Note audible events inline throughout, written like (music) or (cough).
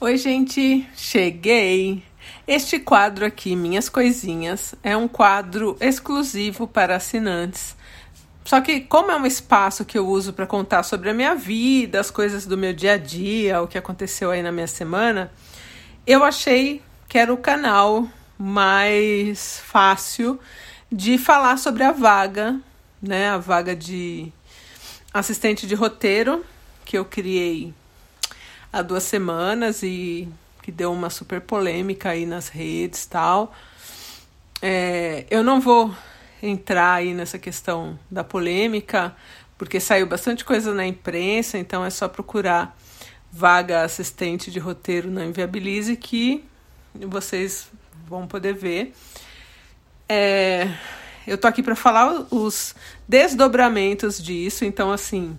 Oi, gente, cheguei! Este quadro aqui, Minhas Coisinhas, é um quadro exclusivo para assinantes. Só que, como é um espaço que eu uso para contar sobre a minha vida, as coisas do meu dia a dia, o que aconteceu aí na minha semana, eu achei que era o canal mais fácil de falar sobre a vaga, né? A vaga de assistente de roteiro que eu criei há duas semanas e que deu uma super polêmica aí nas redes tal. É, eu não vou entrar aí nessa questão da polêmica, porque saiu bastante coisa na imprensa, então é só procurar vaga assistente de roteiro na Inviabilize que vocês vão poder ver. É, eu tô aqui para falar os desdobramentos disso, então assim,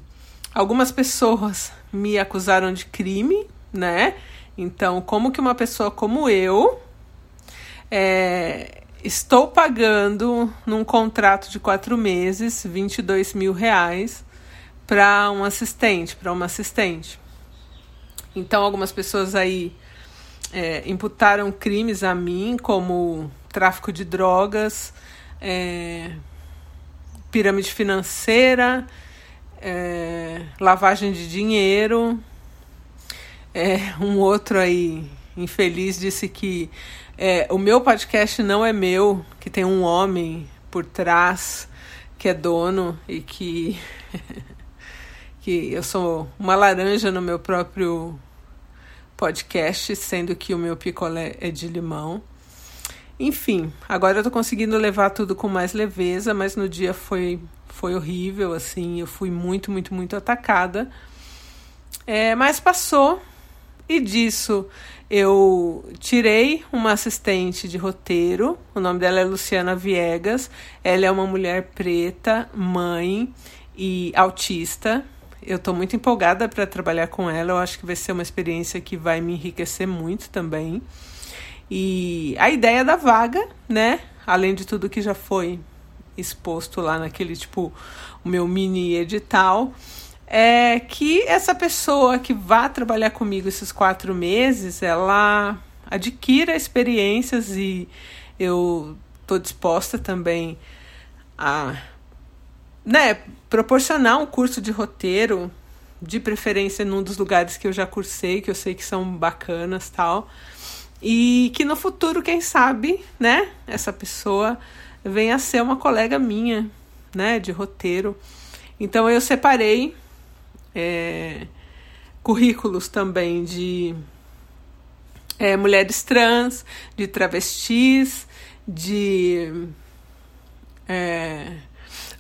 algumas pessoas me acusaram de crime, né? Então, como que uma pessoa como eu é, estou pagando num contrato de quatro meses 22 mil reais para um assistente, para uma assistente. Então, algumas pessoas aí é, imputaram crimes a mim, como tráfico de drogas, é, pirâmide financeira, é, lavagem de dinheiro. É, um outro aí, infeliz, disse que é, o meu podcast não é meu, que tem um homem por trás que é dono e que, (laughs) que eu sou uma laranja no meu próprio podcast, sendo que o meu picolé é de limão. Enfim, agora eu tô conseguindo levar tudo com mais leveza, mas no dia foi, foi horrível, assim, eu fui muito, muito, muito atacada. É, mas passou, e disso eu tirei uma assistente de roteiro, o nome dela é Luciana Viegas, ela é uma mulher preta, mãe e autista. Eu estou muito empolgada para trabalhar com ela, eu acho que vai ser uma experiência que vai me enriquecer muito também. E a ideia da vaga, né? Além de tudo que já foi exposto lá naquele tipo o meu mini edital, é que essa pessoa que vá trabalhar comigo esses quatro meses, ela adquira experiências e eu estou disposta também a né, proporcionar um curso de roteiro, de preferência num dos lugares que eu já cursei, que eu sei que são bacanas tal. E que no futuro, quem sabe, né, essa pessoa venha a ser uma colega minha, né, de roteiro. Então eu separei é, currículos também de é, mulheres trans, de travestis, de é,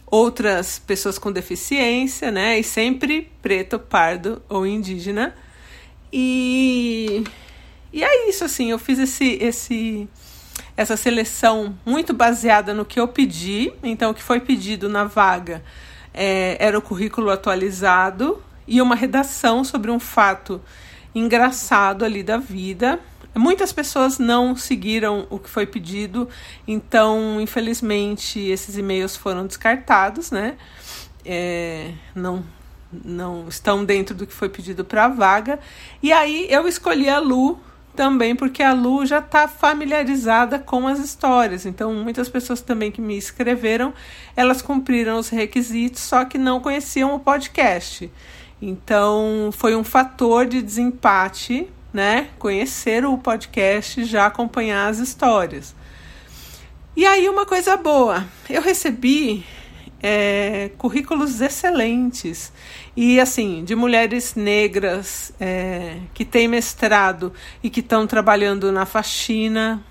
outras pessoas com deficiência, né? E sempre preto, pardo ou indígena. E e é isso, assim, eu fiz esse, esse, essa seleção muito baseada no que eu pedi. Então, o que foi pedido na vaga é, era o currículo atualizado e uma redação sobre um fato engraçado ali da vida. Muitas pessoas não seguiram o que foi pedido, então, infelizmente, esses e-mails foram descartados, né? É, não, não estão dentro do que foi pedido para a vaga. E aí eu escolhi a Lu também porque a Lu já está familiarizada com as histórias. Então, muitas pessoas também que me escreveram, elas cumpriram os requisitos, só que não conheciam o podcast. Então, foi um fator de desempate, né? Conhecer o podcast, já acompanhar as histórias. E aí, uma coisa boa, eu recebi é, currículos excelentes. E assim de mulheres negras é, que têm mestrado e que estão trabalhando na faxina,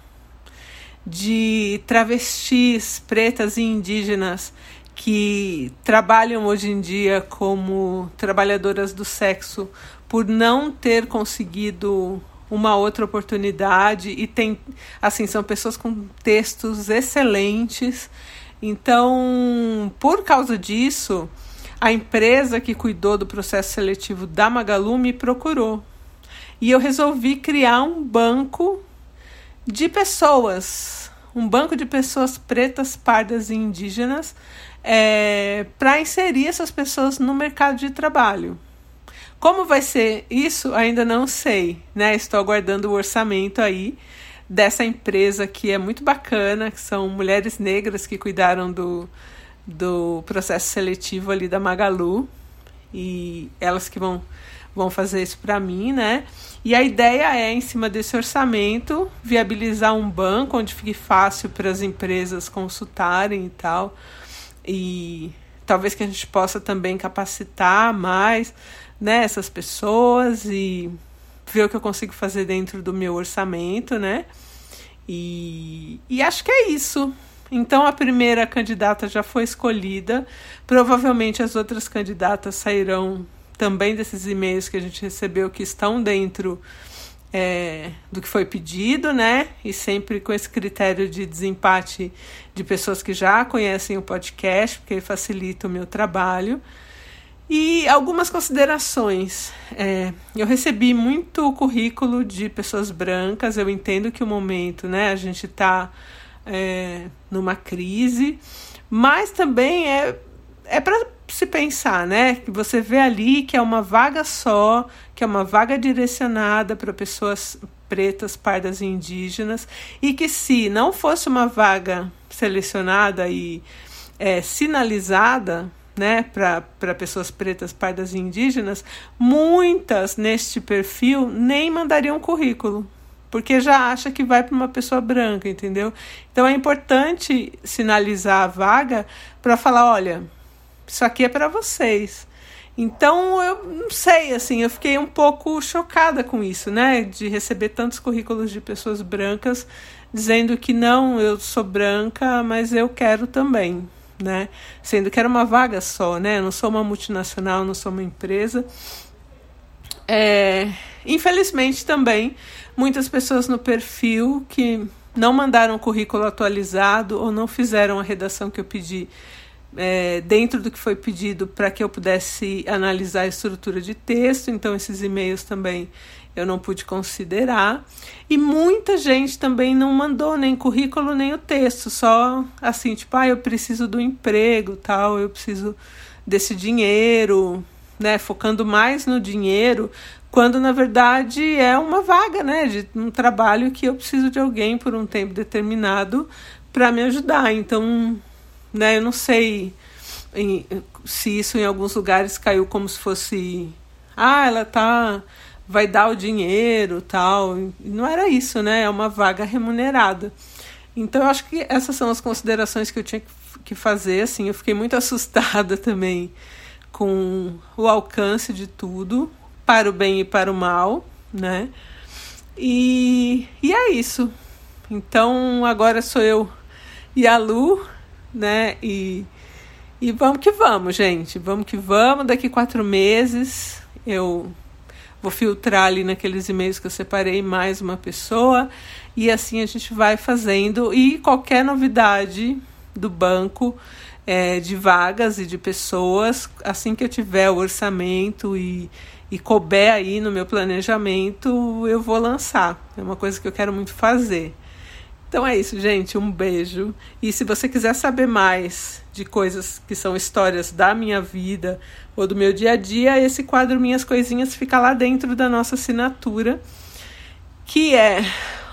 de travestis pretas e indígenas que trabalham hoje em dia como trabalhadoras do sexo por não ter conseguido uma outra oportunidade e tem assim são pessoas com textos excelentes então, por causa disso, a empresa que cuidou do processo seletivo da Magalu me procurou. E eu resolvi criar um banco de pessoas, um banco de pessoas pretas, pardas e indígenas, é, para inserir essas pessoas no mercado de trabalho. Como vai ser isso? Ainda não sei, né? Estou aguardando o orçamento aí dessa empresa que é muito bacana, que são mulheres negras que cuidaram do, do processo seletivo ali da Magalu e elas que vão vão fazer isso para mim, né? E a ideia é, em cima desse orçamento, viabilizar um banco onde fique fácil para as empresas consultarem e tal. E talvez que a gente possa também capacitar mais né, essas pessoas e ver o que eu consigo fazer dentro do meu orçamento, né? E, e acho que é isso. Então a primeira candidata já foi escolhida. Provavelmente as outras candidatas sairão também desses e-mails que a gente recebeu que estão dentro é, do que foi pedido, né? E sempre com esse critério de desempate de pessoas que já conhecem o podcast, porque facilita o meu trabalho. E algumas considerações. É, eu recebi muito currículo de pessoas brancas, eu entendo que o momento, né, a gente está é, numa crise, mas também é, é para se pensar, né? Que você vê ali que é uma vaga só, que é uma vaga direcionada para pessoas pretas, pardas e indígenas, e que se não fosse uma vaga selecionada e é, sinalizada, né, para pessoas pretas, pardas e indígenas, muitas neste perfil nem mandariam currículo, porque já acha que vai para uma pessoa branca, entendeu? Então é importante sinalizar a vaga para falar, olha, isso aqui é para vocês. Então eu não sei, assim, eu fiquei um pouco chocada com isso, né, de receber tantos currículos de pessoas brancas dizendo que não, eu sou branca, mas eu quero também né? Sendo que era uma vaga só, né? Eu não sou uma multinacional, não sou uma empresa. É, infelizmente também muitas pessoas no perfil que não mandaram o currículo atualizado ou não fizeram a redação que eu pedi é, dentro do que foi pedido para que eu pudesse analisar a estrutura de texto. Então, esses e-mails também eu não pude considerar. E muita gente também não mandou nem currículo nem o texto, só assim, tipo, ah, eu preciso do emprego, tal, eu preciso desse dinheiro, né, focando mais no dinheiro, quando na verdade é uma vaga, né, de um trabalho que eu preciso de alguém por um tempo determinado para me ajudar. Então, né, eu não sei se isso em alguns lugares caiu como se fosse, ah, ela tá vai dar o dinheiro tal. não era isso, né? É uma vaga remunerada. Então, eu acho que essas são as considerações que eu tinha que fazer. Assim, eu fiquei muito (laughs) assustada também com o alcance de tudo, para o bem e para o mal, né? E, e é isso. Então, agora sou eu e a Lu, né? E, e vamos que vamos, gente. Vamos que vamos. Daqui quatro meses eu vou filtrar ali naqueles e-mails que eu separei mais uma pessoa. E assim a gente vai fazendo. E qualquer novidade do banco é, de vagas e de pessoas assim que eu tiver o orçamento e, e couber aí no meu planejamento eu vou lançar. É uma coisa que eu quero muito fazer então é isso, gente. Um beijo. E se você quiser saber mais de coisas que são histórias da minha vida ou do meu dia a dia, esse quadro Minhas Coisinhas fica lá dentro da nossa assinatura, que é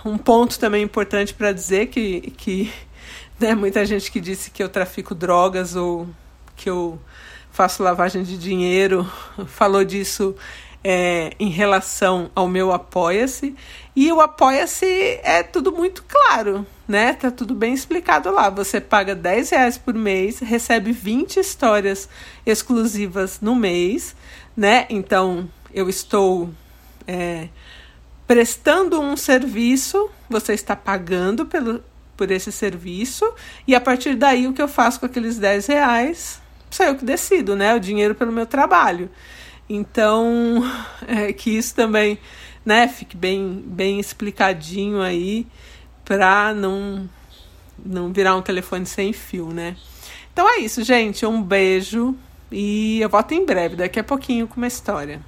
um ponto também importante para dizer que, que (laughs) né, muita gente que disse que eu trafico drogas ou que eu faço lavagem de dinheiro (laughs) falou disso é, em relação ao meu Apoia-se. E o Apoia-se é tudo muito claro, né? Tá tudo bem explicado lá. Você paga 10 reais por mês, recebe 20 histórias exclusivas no mês, né? Então eu estou é, prestando um serviço, você está pagando pelo, por esse serviço, e a partir daí o que eu faço com aqueles 10 reais, sou eu que decido, né? O dinheiro pelo meu trabalho. Então, (laughs) é, que isso também né, fique bem, bem explicadinho aí para não, não virar um telefone sem fio, né? Então é isso, gente. Um beijo e eu volto em breve, daqui a pouquinho com uma história.